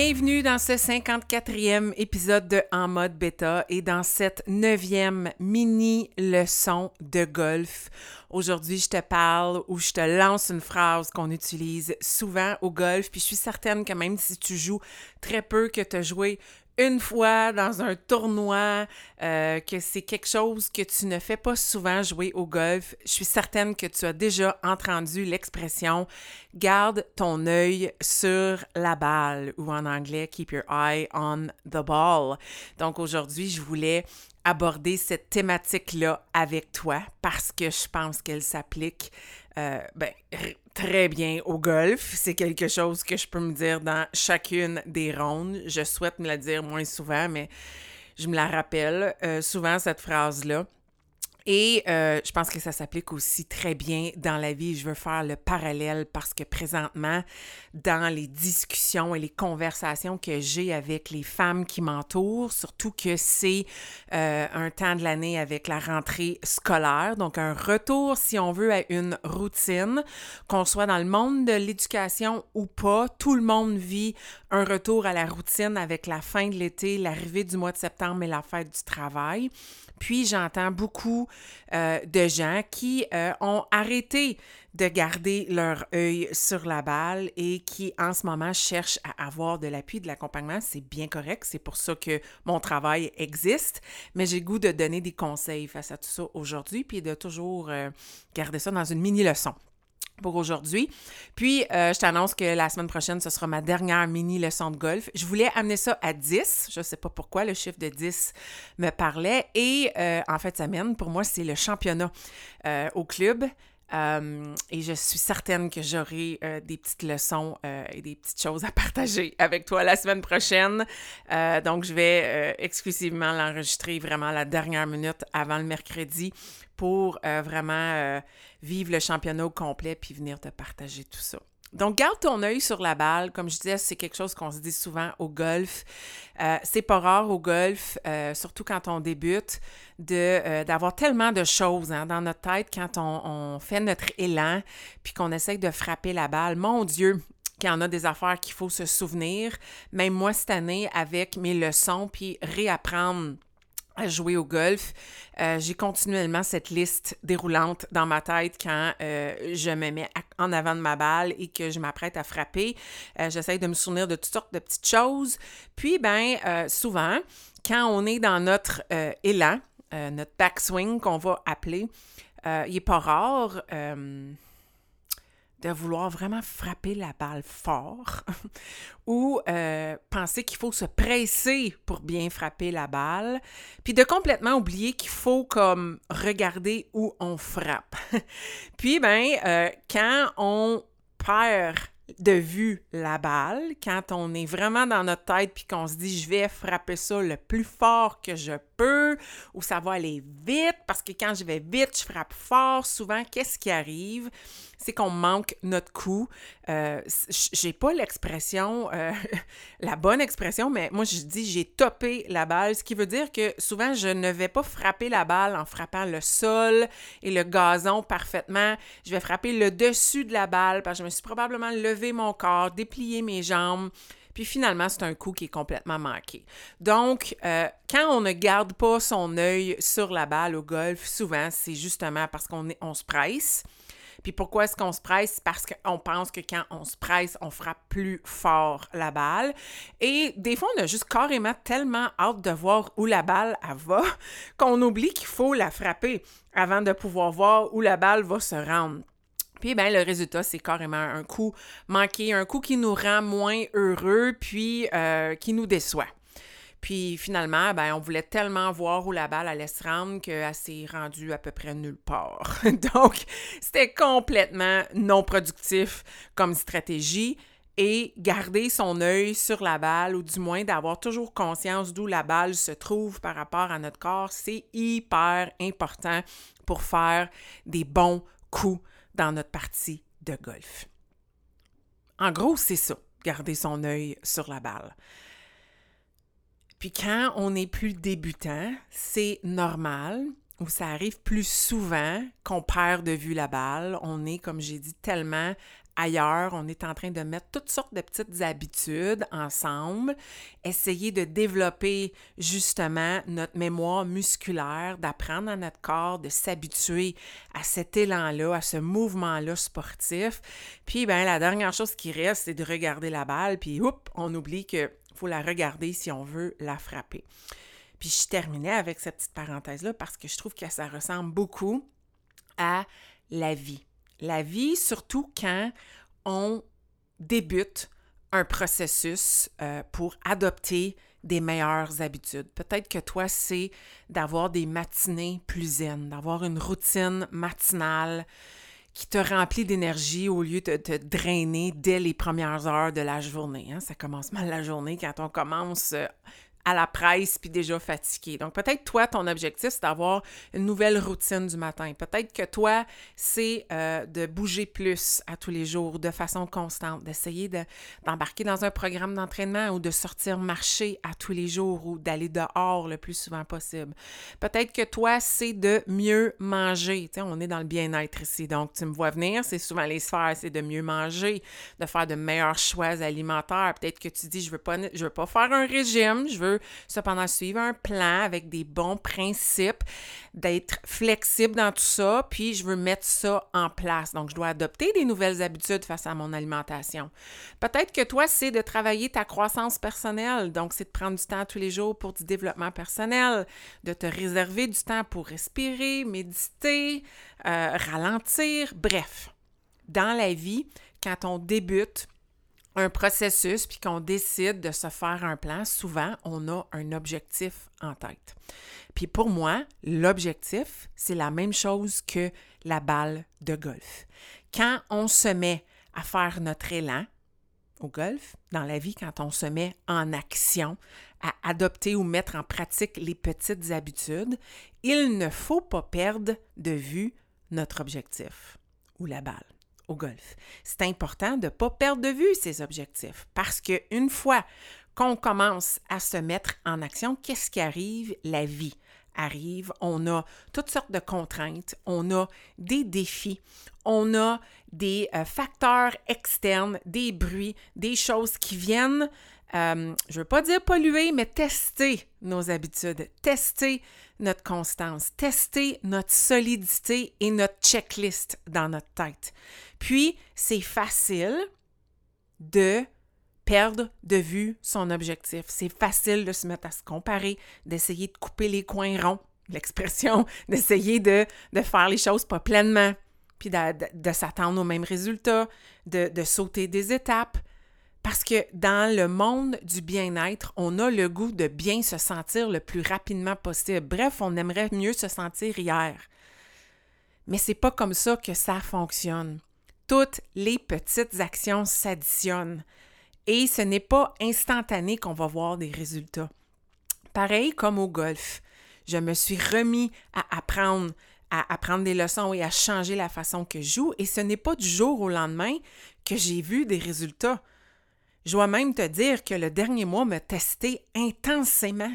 Bienvenue dans ce 54e épisode de En mode bêta et dans cette neuvième mini leçon de golf. Aujourd'hui, je te parle ou je te lance une phrase qu'on utilise souvent au golf, puis je suis certaine que même si tu joues très peu, que tu as joué une fois dans un tournoi, euh, que c'est quelque chose que tu ne fais pas souvent jouer au golf, je suis certaine que tu as déjà entendu l'expression garde ton œil sur la balle ou en anglais keep your eye on the ball. Donc aujourd'hui, je voulais aborder cette thématique-là avec toi parce que je pense qu'elle s'applique euh, ben, très bien au golf. C'est quelque chose que je peux me dire dans chacune des rondes. Je souhaite me la dire moins souvent, mais je me la rappelle euh, souvent, cette phrase-là. Et euh, je pense que ça s'applique aussi très bien dans la vie. Je veux faire le parallèle parce que présentement, dans les discussions et les conversations que j'ai avec les femmes qui m'entourent, surtout que c'est euh, un temps de l'année avec la rentrée scolaire, donc un retour, si on veut, à une routine, qu'on soit dans le monde de l'éducation ou pas, tout le monde vit un retour à la routine avec la fin de l'été, l'arrivée du mois de septembre et la fête du travail. Puis j'entends beaucoup euh, de gens qui euh, ont arrêté de garder leur œil sur la balle et qui en ce moment cherchent à avoir de l'appui, de l'accompagnement. C'est bien correct, c'est pour ça que mon travail existe, mais j'ai goût de donner des conseils face à tout ça aujourd'hui, puis de toujours euh, garder ça dans une mini-leçon pour aujourd'hui. Puis, euh, je t'annonce que la semaine prochaine, ce sera ma dernière mini leçon de golf. Je voulais amener ça à 10. Je ne sais pas pourquoi, le chiffre de 10 me parlait. Et euh, en fait, semaine, pour moi, c'est le championnat euh, au club. Et je suis certaine que j'aurai des petites leçons et des petites choses à partager avec toi la semaine prochaine. donc, je vais exclusivement l'enregistrer vraiment la dernière minute avant le mercredi pour vraiment vivre le championnat au complet puis venir te partager tout ça. Donc, garde ton œil sur la balle. Comme je disais, c'est quelque chose qu'on se dit souvent au golf. Euh, c'est pas rare au golf, euh, surtout quand on débute, euh, d'avoir tellement de choses hein, dans notre tête quand on, on fait notre élan puis qu'on essaye de frapper la balle. Mon Dieu, qu'il y en a des affaires qu'il faut se souvenir. Même moi, cette année, avec mes leçons, puis réapprendre à jouer au golf. Euh, j'ai continuellement cette liste déroulante dans ma tête quand euh, je me mets en avant de ma balle et que je m'apprête à frapper. Euh, j'essaie de me souvenir de toutes sortes de petites choses. Puis, ben, souvent, quand on est dans notre élan, notre backswing qu'on va appeler, il n'est pas rare de vouloir vraiment frapper la balle fort ou euh, penser qu'il faut se presser pour bien frapper la balle, puis de complètement oublier qu'il faut comme regarder où on frappe. puis ben euh, quand on perd de vue la balle, quand on est vraiment dans notre tête puis qu'on se dit je vais frapper ça le plus fort que je peux ou ça va aller vite? Parce que quand je vais vite, je frappe fort, souvent qu'est-ce qui arrive? C'est qu'on manque notre coup. Euh, j'ai pas l'expression, euh, la bonne expression, mais moi je dis j'ai topé la balle, ce qui veut dire que souvent je ne vais pas frapper la balle en frappant le sol et le gazon parfaitement. Je vais frapper le dessus de la balle parce que je me suis probablement levé mon corps, déplié mes jambes. Puis finalement, c'est un coup qui est complètement manqué. Donc, euh, quand on ne garde pas son œil sur la balle au golf, souvent, c'est justement parce qu'on on se presse. Puis pourquoi est-ce qu'on se presse? Parce qu'on pense que quand on se presse, on frappe plus fort la balle. Et des fois, on a juste carrément tellement hâte de voir où la balle va qu'on oublie qu'il faut la frapper avant de pouvoir voir où la balle va se rendre. Puis ben le résultat, c'est carrément un coup manqué, un coup qui nous rend moins heureux, puis euh, qui nous déçoit. Puis finalement, ben, on voulait tellement voir où la balle allait se rendre qu'elle s'est rendue à peu près nulle part. Donc, c'était complètement non productif comme stratégie. Et garder son œil sur la balle, ou du moins d'avoir toujours conscience d'où la balle se trouve par rapport à notre corps, c'est hyper important pour faire des bons coups dans notre partie de golf. En gros, c'est ça, garder son œil sur la balle. Puis quand on est plus débutant, c'est normal ou ça arrive plus souvent qu'on perd de vue la balle. On est, comme j'ai dit, tellement ailleurs. On est en train de mettre toutes sortes de petites habitudes ensemble, essayer de développer justement notre mémoire musculaire, d'apprendre à notre corps de s'habituer à cet élan-là, à ce mouvement-là sportif. Puis, ben la dernière chose qui reste, c'est de regarder la balle, puis, oups, on oublie que faut la regarder si on veut la frapper. Puis je terminais avec cette petite parenthèse-là parce que je trouve que ça ressemble beaucoup à la vie. La vie, surtout quand on débute un processus euh, pour adopter des meilleures habitudes. Peut-être que toi, c'est d'avoir des matinées plus zen, d'avoir une routine matinale qui te remplit d'énergie au lieu de te drainer dès les premières heures de la journée. Hein. Ça commence mal la journée quand on commence euh, à la presse puis déjà fatigué. Donc peut-être toi, ton objectif, c'est d'avoir une nouvelle routine du matin. Peut-être que toi, c'est euh, de bouger plus à tous les jours de façon constante, d'essayer d'embarquer dans un programme d'entraînement ou de sortir marcher à tous les jours ou d'aller dehors le plus souvent possible. Peut-être que toi, c'est de mieux manger. Tu sais, on est dans le bien-être ici. Donc tu me vois venir, c'est souvent les sphères, c'est de mieux manger, de faire de meilleurs choix alimentaires. Peut-être que tu dis, je veux pas, je veux pas faire un régime, je veux cependant suivre un plan avec des bons principes, d'être flexible dans tout ça, puis je veux mettre ça en place. Donc, je dois adopter des nouvelles habitudes face à mon alimentation. Peut-être que toi, c'est de travailler ta croissance personnelle. Donc, c'est de prendre du temps tous les jours pour du développement personnel, de te réserver du temps pour respirer, méditer, euh, ralentir, bref. Dans la vie, quand on débute, un processus puis qu'on décide de se faire un plan, souvent, on a un objectif en tête. Puis pour moi, l'objectif, c'est la même chose que la balle de golf. Quand on se met à faire notre élan au golf, dans la vie, quand on se met en action, à adopter ou mettre en pratique les petites habitudes, il ne faut pas perdre de vue notre objectif ou la balle golf. C'est important de ne pas perdre de vue ces objectifs parce qu'une fois qu'on commence à se mettre en action, qu'est-ce qui arrive? La vie arrive, on a toutes sortes de contraintes, on a des défis, on a des euh, facteurs externes, des bruits, des choses qui viennent, euh, je ne veux pas dire polluer, mais tester nos habitudes, tester notre constance, tester notre solidité et notre checklist dans notre tête. Puis, c'est facile de perdre de vue son objectif. C'est facile de se mettre à se comparer, d'essayer de couper les coins ronds, l'expression, d'essayer de, faire les choses pas pleinement, puis de, s'attendre aux mêmes résultats, de, de sauter des étapes. Parce que dans le monde du bien-être, on a le goût de bien se sentir le plus rapidement possible. Bref, on aimerait mieux se sentir hier. Mais c'est pas comme ça que ça fonctionne. Toutes les petites actions s'additionnent et ce n'est pas instantané qu'on va voir des résultats. Pareil comme au golf. Je me suis remis à apprendre à apprendre des leçons et à changer la façon que je joue et ce n'est pas du jour au lendemain que j'ai vu des résultats. Je dois même te dire que le dernier mois m'a testé intensément.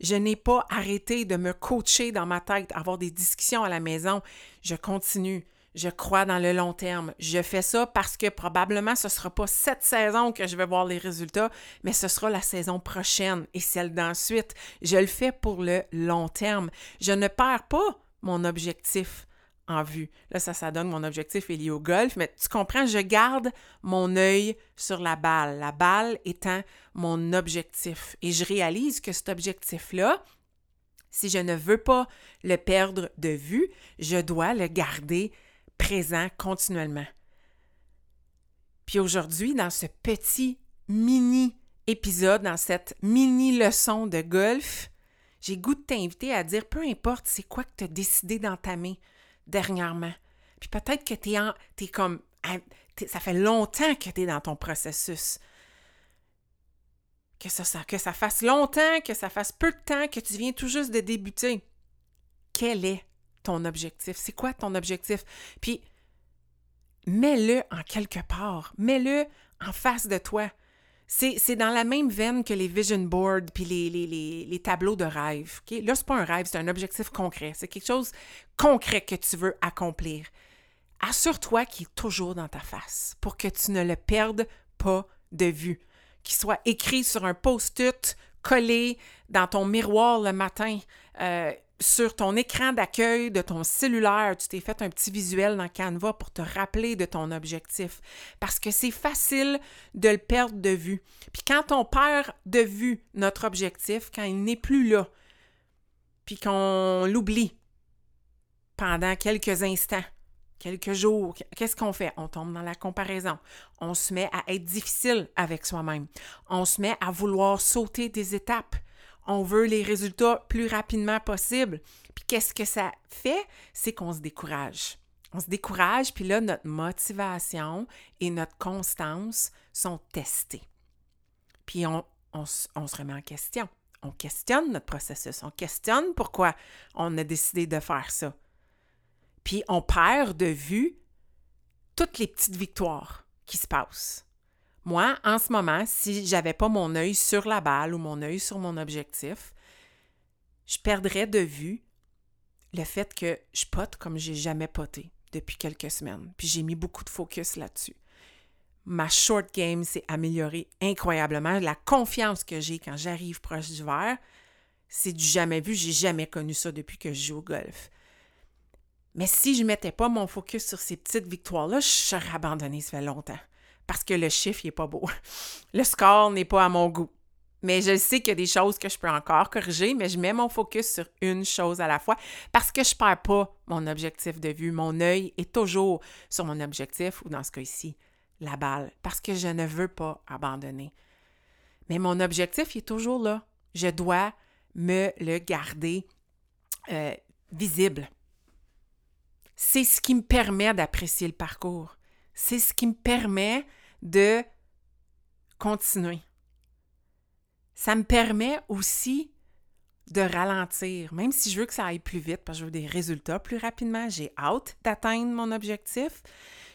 Je n'ai pas arrêté de me coacher dans ma tête, avoir des discussions à la maison. Je continue. Je crois dans le long terme. Je fais ça parce que probablement ce ne sera pas cette saison que je vais voir les résultats, mais ce sera la saison prochaine et celle d'ensuite. Je le fais pour le long terme. Je ne perds pas mon objectif en vue. Là, ça, ça donne mon objectif est lié au golf, mais tu comprends, je garde mon œil sur la balle, la balle étant mon objectif. Et je réalise que cet objectif-là, si je ne veux pas le perdre de vue, je dois le garder présent continuellement. Puis aujourd'hui, dans ce petit mini épisode, dans cette mini-leçon de golf, j'ai goût de t'inviter à dire, peu importe c'est quoi que tu as décidé d'entamer dernièrement. Puis peut-être que tu es, es, comme, ça fait longtemps que tu es dans ton processus. Que ça, que ça fasse longtemps, que ça fasse peu de temps, que tu viens tout juste de débuter. Quel est ton objectif? C'est quoi ton objectif? Puis, mets-le en quelque part. Mets-le en face de toi. C'est dans la même veine que les vision boards puis les, tableaux de rêve. Là, ce n'est pas un rêve, c'est un objectif concret. C'est quelque chose concret que tu veux accomplir. Assure-toi qu'il est toujours dans ta face pour que tu ne le perdes pas de vue. Qu'il soit écrit sur un post-it, collé dans ton miroir le matin. Euh, sur ton écran d'accueil de ton cellulaire, tu t'es fait un petit visuel dans Canva pour te rappeler de ton objectif. Parce que c'est facile de le perdre de vue. Puis quand on perd de vue notre objectif, quand il n'est plus là, puis qu'on l'oublie pendant quelques instants, quelques jours, qu'est-ce qu'on fait? On tombe dans la comparaison. On se met à être difficile avec soi-même. On se met à vouloir sauter des étapes on veut les résultats plus rapidement possible. Puis qu'est-ce que ça fait? C'est qu'on se décourage. On se décourage, puis là, notre motivation et notre constance sont testées. Puis on, on, on se remet en question. On questionne notre processus. On questionne pourquoi on a décidé de faire ça. Puis on perd de vue toutes les petites victoires qui se passent. Moi, en ce moment, si j'avais pas mon œil sur la balle ou mon œil sur mon objectif, je perdrais de vue le fait que je pote comme j'ai jamais poté depuis quelques semaines. Puis j'ai mis beaucoup de focus là-dessus. Ma short game s'est améliorée incroyablement. La confiance que j'ai quand j'arrive proche du verre, c'est du jamais vu. J'ai jamais connu ça depuis que je joue au golf. Mais si je mettais pas mon focus sur ces petites victoires-là, je serais abandonnée, ça fait longtemps parce que le chiffre n'est pas beau. Le score n'est pas à mon goût. Mais je sais qu'il y a des choses que je peux encore corriger, mais je mets mon focus sur une chose à la fois parce que je ne perds pas mon objectif de vue. Mon œil est toujours sur mon objectif, ou dans ce cas ci la balle, parce que je ne veux pas abandonner. Mais mon objectif est toujours là. Je dois me le garder euh, visible. C'est ce qui me permet d'apprécier le parcours. C'est ce qui me permet de continuer. Ça me permet aussi de ralentir, même si je veux que ça aille plus vite, parce que je veux des résultats plus rapidement, j'ai hâte d'atteindre mon objectif.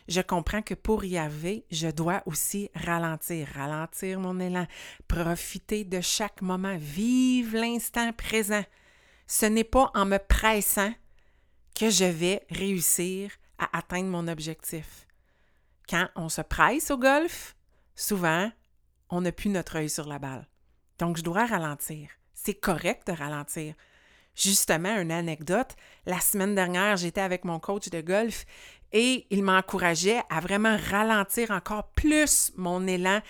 Je comprends que pour y arriver, je dois aussi ralentir, ralentir mon élan, profiter de chaque moment, vivre l'instant présent. Ce n'est pas en me pressant que je vais réussir à atteindre mon objectif quand on se presse au golf, souvent, on n'a plus notre œil sur la balle. Donc, je dois ralentir. C'est correct de ralentir. Justement, une anecdote, la semaine dernière, j'étais avec mon coach de golf et il m'encourageait à vraiment ralentir encore plus mon élan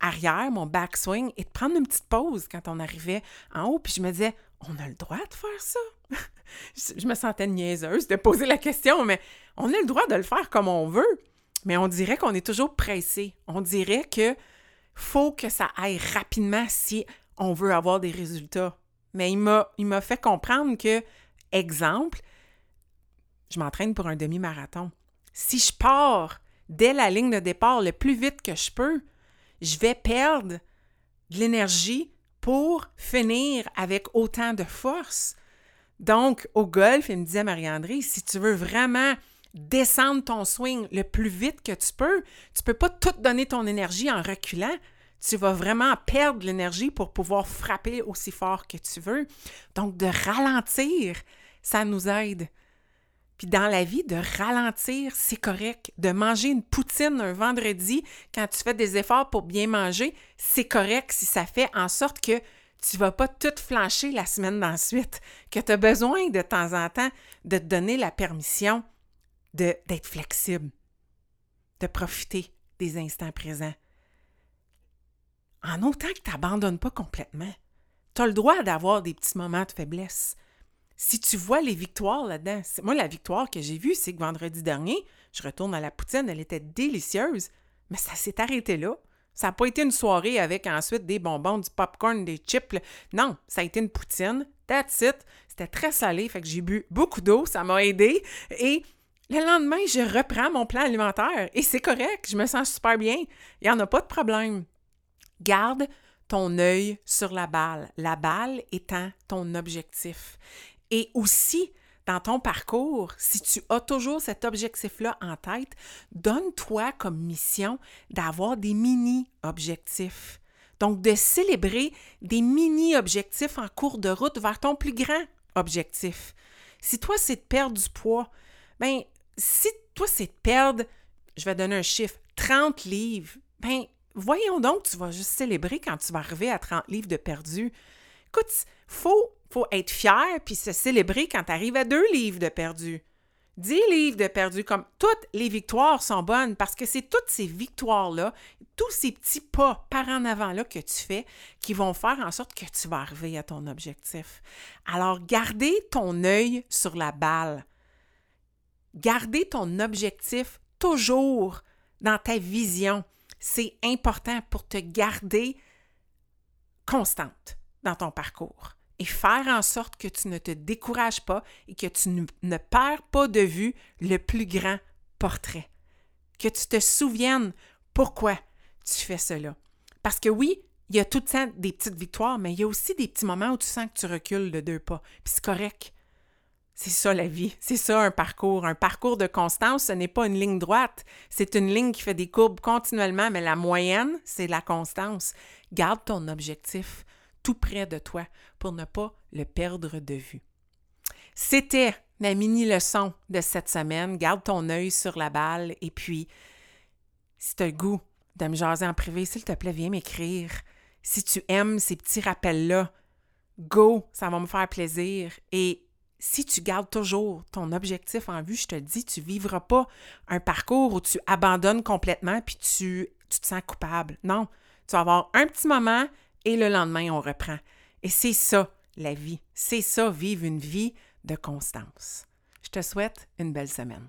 arrière, mon backswing, et de prendre une petite pause quand on arrivait en haut. Puis je me disais, on a le droit de faire ça? je me sentais niaiseuse de poser la question, mais on a le droit de le faire comme on veut mais on dirait qu'on est toujours pressé. On dirait que faut que ça aille rapidement si on veut avoir des résultats. Mais il m'a, fait comprendre que, exemple, je m'entraîne pour un demi-marathon. Si je pars dès la ligne de départ le plus vite que je peux, je vais perdre de l'énergie pour finir avec autant de force. Donc, au golf, il me disait Marie-André, si tu veux vraiment descendre ton swing le plus vite que tu peux. Tu ne peux pas tout donner ton énergie en reculant. Tu vas vraiment perdre l'énergie pour pouvoir frapper aussi fort que tu veux. Donc, de ralentir, ça nous aide. Puis dans la vie, de ralentir, c'est correct. De manger une poutine un vendredi quand tu fais des efforts pour bien manger, c'est correct si ça fait en sorte que tu ne vas pas tout flancher la semaine d'ensuite, que tu as besoin de temps en temps de te donner la permission d'être flexible, de profiter des instants présents. En autant que tu n'abandonnes pas complètement, tu as le droit d'avoir des petits moments de faiblesse. Si tu vois les victoires là-dedans, moi, la victoire que j'ai vue, c'est que vendredi dernier, je retourne à la poutine, elle était délicieuse, mais ça s'est arrêté là. Ça n'a pas été une soirée avec ensuite des bonbons, du popcorn, des chips. Non, ça a été une poutine. That's it. C'était très salé, fait que j'ai bu beaucoup d'eau, ça m'a aidé. Et le lendemain, je reprends mon plan alimentaire et c'est correct, je me sens super bien. Il n'y en a pas de problème. Garde ton œil sur la balle, la balle étant ton objectif. Et aussi, dans ton parcours, si tu as toujours cet objectif-là en tête, donne-toi comme mission d'avoir des mini-objectifs. Donc, de célébrer des mini-objectifs en cours de route vers ton plus grand objectif. Si toi, c'est de perdre du poids, ben si toi, c'est de perdre, je vais donner un chiffre, 30 livres, ben voyons donc, tu vas juste célébrer quand tu vas arriver à 30 livres de perdu. Écoute, faut, faut être fier puis se célébrer quand tu arrives à deux livres de perdu. 10 livres de perdu, comme toutes les victoires sont bonnes parce que c'est toutes ces victoires-là, tous ces petits pas par en avant-là que tu fais qui vont faire en sorte que tu vas arriver à ton objectif. Alors, gardez ton œil sur la balle. Gardez ton objectif toujours dans ta vision. C'est important pour te garder constante dans ton parcours et faire en sorte que tu ne te décourages pas et que tu ne, perds pas de vue le plus grand portrait. Que tu te souviennes pourquoi tu fais cela. Parce que oui, il y a tout le des petites victoires, mais il y a aussi des petits moments où tu sens que tu recules de deux pas. Puis c'est correct. C'est ça la vie, c'est ça un parcours. Un parcours de constance, ce n'est pas une ligne droite, c'est une ligne qui fait des courbes continuellement, mais la moyenne, c'est la constance. Garde ton objectif tout près de toi pour ne pas le perdre de vue. C'était ma mini leçon de cette semaine. Garde ton œil sur la balle et puis, si tu as le goût de me jaser en privé, s'il te plaît, viens m'écrire. Si tu aimes ces petits rappels-là, go, ça va me faire plaisir. Et si tu gardes toujours ton objectif en vue, je te dis, tu ne vivras pas un parcours où tu abandonnes complètement puis tu, tu te sens coupable. Non, tu vas avoir un petit moment et le lendemain, on reprend. Et c'est ça, la vie. C'est ça, vivre une vie de constance. Je te souhaite une belle semaine.